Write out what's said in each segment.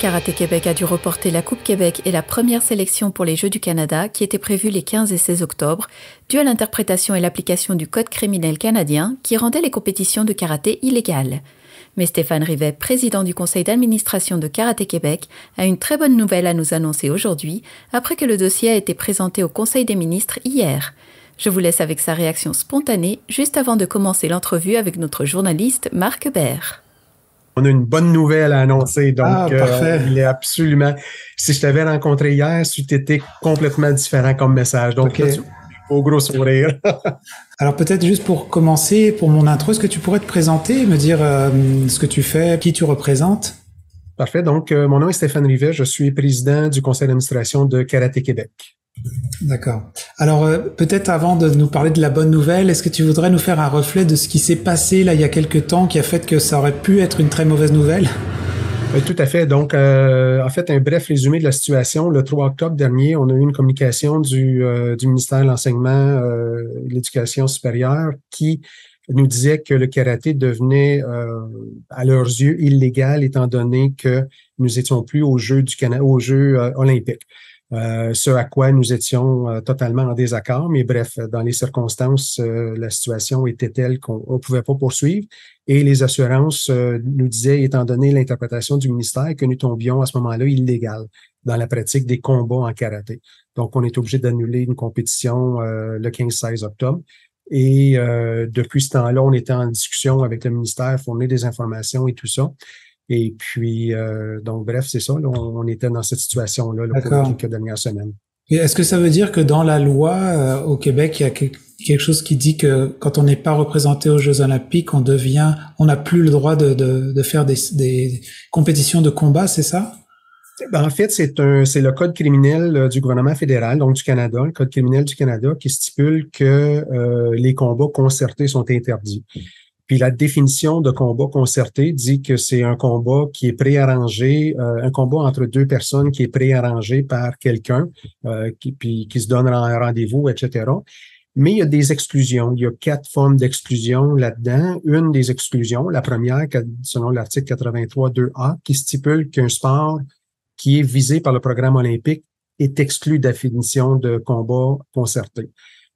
Karaté Québec a dû reporter la Coupe Québec et la première sélection pour les Jeux du Canada qui étaient prévus les 15 et 16 octobre, dû à l'interprétation et l'application du Code criminel canadien qui rendait les compétitions de karaté illégales. Mais Stéphane Rivet, président du conseil d'administration de Karaté Québec, a une très bonne nouvelle à nous annoncer aujourd'hui, après que le dossier a été présenté au Conseil des ministres hier. Je vous laisse avec sa réaction spontanée juste avant de commencer l'entrevue avec notre journaliste Marc Bert. On a une bonne nouvelle à annoncer, donc ah, euh, il est absolument. Si je t'avais rencontré hier, tu étais complètement différent comme message. Donc, au gros sourire. Alors peut-être juste pour commencer, pour mon intro, est-ce que tu pourrais te présenter me dire euh, ce que tu fais, qui tu représentes? Parfait. Donc, euh, mon nom est Stéphane Rivet. Je suis président du conseil d'administration de Karaté Québec. D'accord. Alors euh, peut-être avant de nous parler de la bonne nouvelle, est-ce que tu voudrais nous faire un reflet de ce qui s'est passé là il y a quelques temps qui a fait que ça aurait pu être une très mauvaise nouvelle? Oui, tout à fait. Donc, euh, en fait, un bref résumé de la situation. Le 3 octobre dernier, on a eu une communication du, euh, ministère de l'Enseignement et de l'Éducation supérieure qui nous disait que le karaté devenait, à leurs yeux, illégal étant donné que nous étions plus aux Jeux du Canada, aux Jeux olympiques. Euh, ce à quoi nous étions euh, totalement en désaccord. Mais bref, dans les circonstances, euh, la situation était telle qu'on ne pouvait pas poursuivre. Et les assurances nous disaient, étant donné l'interprétation du ministère, que nous tombions à ce moment-là illégal dans la pratique des combats en karaté. Donc, on est obligé d'annuler une compétition le 15-16 octobre. Et depuis ce temps-là, on était en discussion avec le ministère, fournir des informations et tout ça. Et puis, euh, donc, bref, c'est ça. on, était dans cette situation-là pour quelques dernières semaines. est-ce que ça veut dire que dans la loi euh, au Québec, il y a quelque chose qui dit que quand on n'est pas représenté aux Jeux Olympiques, on devient, on n'a plus le droit de, de, de faire des, des, compétitions de combat, c'est ça? Ben, en fait, c'est un, c'est le code criminel euh, du gouvernement fédéral, donc du Canada, le code criminel du Canada, qui stipule que les combats concertés sont interdits. Puis la définition de combat concerté dit que c'est un combat qui est préarrangé, euh, un combat entre deux personnes qui est préarrangé par quelqu'un, euh, qui, puis qui se donne un rendez-vous, etc. Mais il y a des exclusions. Il y a quatre formes d'exclusion là-dedans. Une des exclusions, la première, selon l'article 83.2a, qui stipule qu'un sport qui est visé par le programme olympique est exclu de la définition de combat concerté.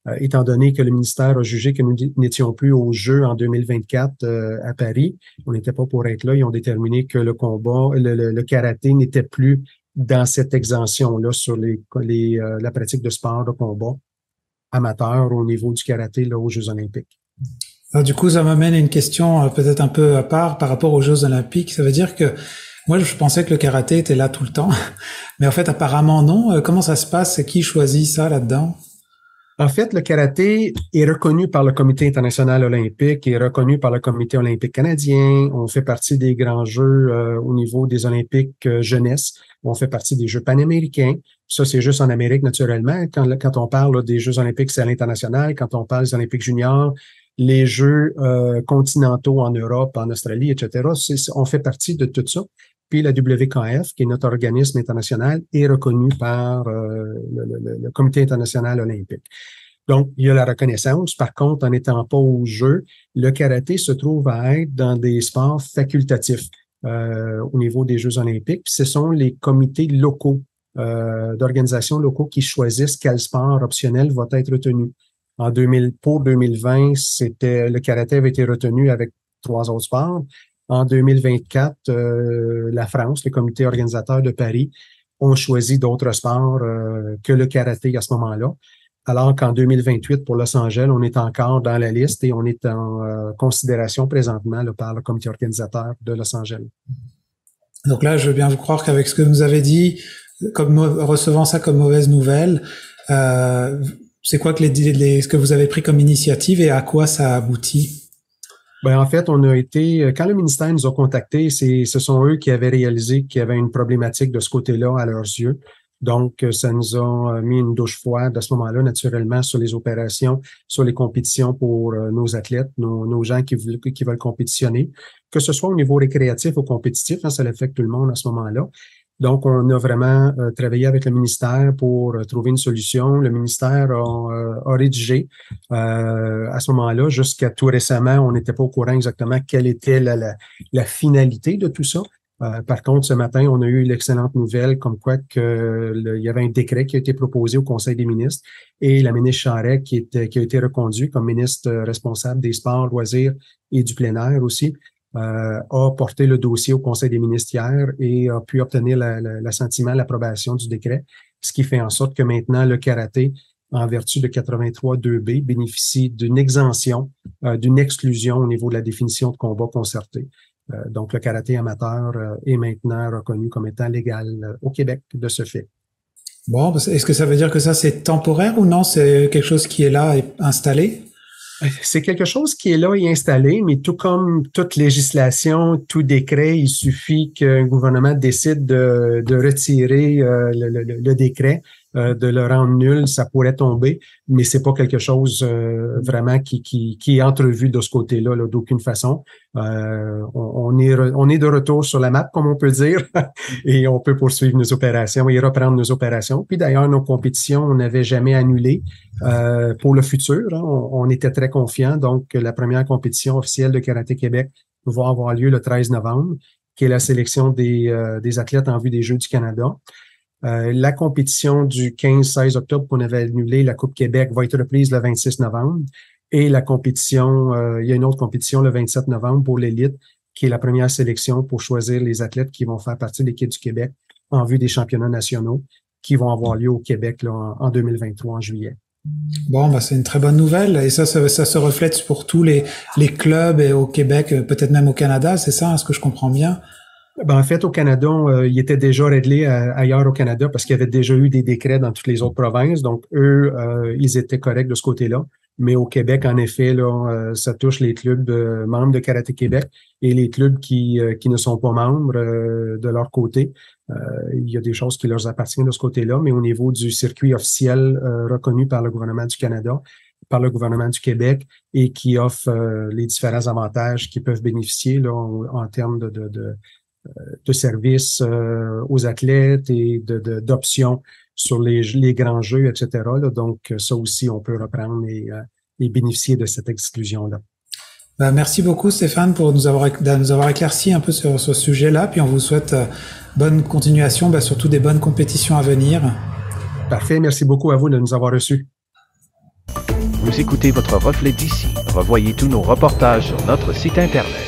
Euh, étant donné que le ministère a jugé que nous n'étions plus au jeu en 2024 euh, à Paris, on n'était pas pour être là. Ils ont déterminé que le combat, le, karaté n'était plus dans cette exemption-là sur les, les euh, la pratique de sport de combat amateur au niveau du karaté là, aux Jeux olympiques. du coup, ça m'amène à une question peut-être un peu à part par rapport aux Jeux olympiques. Ça veut dire que moi, je pensais que le karaté était là tout le temps, mais en fait, apparemment non. Comment ça se passe? Qui choisit ça là-dedans? En fait, le karaté est reconnu par le Comité international olympique, est reconnu par le Comité olympique canadien. On fait partie des grands jeux euh, au niveau des Olympiques euh, jeunesse. On fait partie des Jeux panaméricains. Ça, c'est juste en Amérique, naturellement. Quand, quand on parle des Jeux olympiques, c'est à l'international. Quand on parle des Olympiques juniors, les Jeux euh, continentaux en Europe, en Australie, etc., on fait partie de tout ça. Puis la WKF, qui est notre organisme international, est reconnu par euh, le, Comité international olympique. Donc, il y a la reconnaissance. Par contre, en n'étant pas au jeu, le karaté se trouve à être dans des sports facultatifs euh, au niveau des Jeux olympiques. ce sont les comités locaux euh, d'organisations locaux qui choisissent quel sport optionnel va être retenu. En 2000, pour 2020, c'était le karaté avait été retenu avec trois autres sports. En 2024, euh, la France, le comité organisateur de Paris, ont choisi d'autres sports euh, que le karaté à ce moment-là. Alors qu'en 2028, pour Los Angeles, on est encore dans la liste et on est en euh, considération présentement par le comité organisateur de Los Angeles. Donc là, je veux bien vous croire qu'avec ce que vous avez dit, comme recevant ça comme mauvaise nouvelle, c'est quoi que les, ce que vous avez pris comme initiative et à quoi ça aboutit? Ben, en fait, on a été, euh, quand le ministère nous a contactés, ce sont eux qui avaient réalisé qu'il y avait une problématique de ce côté-là à leurs yeux. Donc, euh, ça nous a euh, mis une douche froide à ce moment-là, naturellement, sur les opérations, sur les compétitions pour nos athlètes, nos, nos gens qui veulent, qui veulent compétitionner, que ce soit au niveau récréatif ou compétitif, hein, ça affecte tout le monde à ce moment-là. Donc, on a vraiment euh, travaillé avec le ministère pour euh, trouver une solution. Le ministère a, euh, rédigé à ce moment-là, jusqu'à tout récemment, on n'était pas au courant exactement quelle était la, la, finalité de tout ça. Euh, par contre, ce matin, on a eu l'excellente nouvelle comme quoi que il y avait un décret qui a été proposé au Conseil des ministres et la ministre Charret, qui, qui a été reconduite comme ministre responsable des sports, loisirs et du plein air aussi, euh, a porté le dossier au Conseil des ministres hier et a pu obtenir l'assentiment, l'approbation du décret, ce qui fait en sorte que maintenant le karaté, en vertu de 83.2b, bénéficie d'une exemption, euh, d'une exclusion au niveau de la définition de combat concerté. Euh, donc, le karaté amateur euh, est maintenant reconnu comme étant légal au Québec de ce fait. Bon, est-ce que ça veut dire que ça c'est temporaire ou non? C'est quelque chose qui est là et installé? C'est quelque chose qui est là et installé, mais tout comme toute législation, tout décret, il suffit qu'un gouvernement décide de, retirer le, décret euh, de le rendre nul, ça pourrait tomber, mais c'est pas quelque chose euh, vraiment qui, est entrevu de ce côté-là -là, d'aucune façon. Euh, on, est de retour sur la map, comme on peut dire, et on peut poursuivre nos opérations et reprendre nos opérations. Puis d'ailleurs, nos compétitions, on n'avait jamais annulé pour le futur. Hein. on, était très confiants. Donc, la première compétition officielle de Karaté Québec va avoir lieu le 13 novembre, qui est la sélection des athlètes en vue des Jeux du Canada. Euh, la compétition du 15-16 octobre qu'on avait annulée, la Coupe Québec, va être reprise le 26 novembre. Et la compétition, euh, il y a une autre compétition le 27 novembre pour l'élite, qui est la première sélection pour choisir les athlètes qui vont faire partie de l'équipe du Québec en vue des championnats nationaux qui vont avoir lieu au Québec là, en, 2023, en juillet. Bon, bah c'est une très bonne nouvelle et ça, ça, se reflète pour tous les, clubs au Québec, euh, peut-être même au Canada, c'est ça, est-ce que je comprends bien? Ben, en fait, au Canada, euh, il était déjà réglé euh, ailleurs au Canada parce qu'il y avait déjà eu des décrets dans toutes les autres provinces. Donc, eux, euh, ils étaient corrects de ce côté-là. Mais au Québec, en effet, là, ça touche les clubs membres de Karaté Québec et les clubs qui, qui ne sont pas membres de leur côté. il y a des choses qui leur appartiennent de ce côté-là, mais au niveau du circuit officiel reconnu par le gouvernement du Canada, par le gouvernement du Québec et qui offre les différents avantages qui peuvent bénéficier là, en, termes de, de de services euh, aux athlètes et d'options de, sur les, les, grands jeux, etc. Donc, ça aussi, on peut reprendre et, euh, et bénéficier de cette exclusion-là. Ben, merci beaucoup Stéphane pour nous avoir, nous avoir éclairci un peu sur ce sujet-là. Puis on vous souhaite euh, bonne continuation, ben, surtout des bonnes compétitions à venir. Parfait. Merci beaucoup à vous de nous avoir reçus. Vous écoutez votre reflet d'ici. Revoyez tous nos reportages sur notre site Internet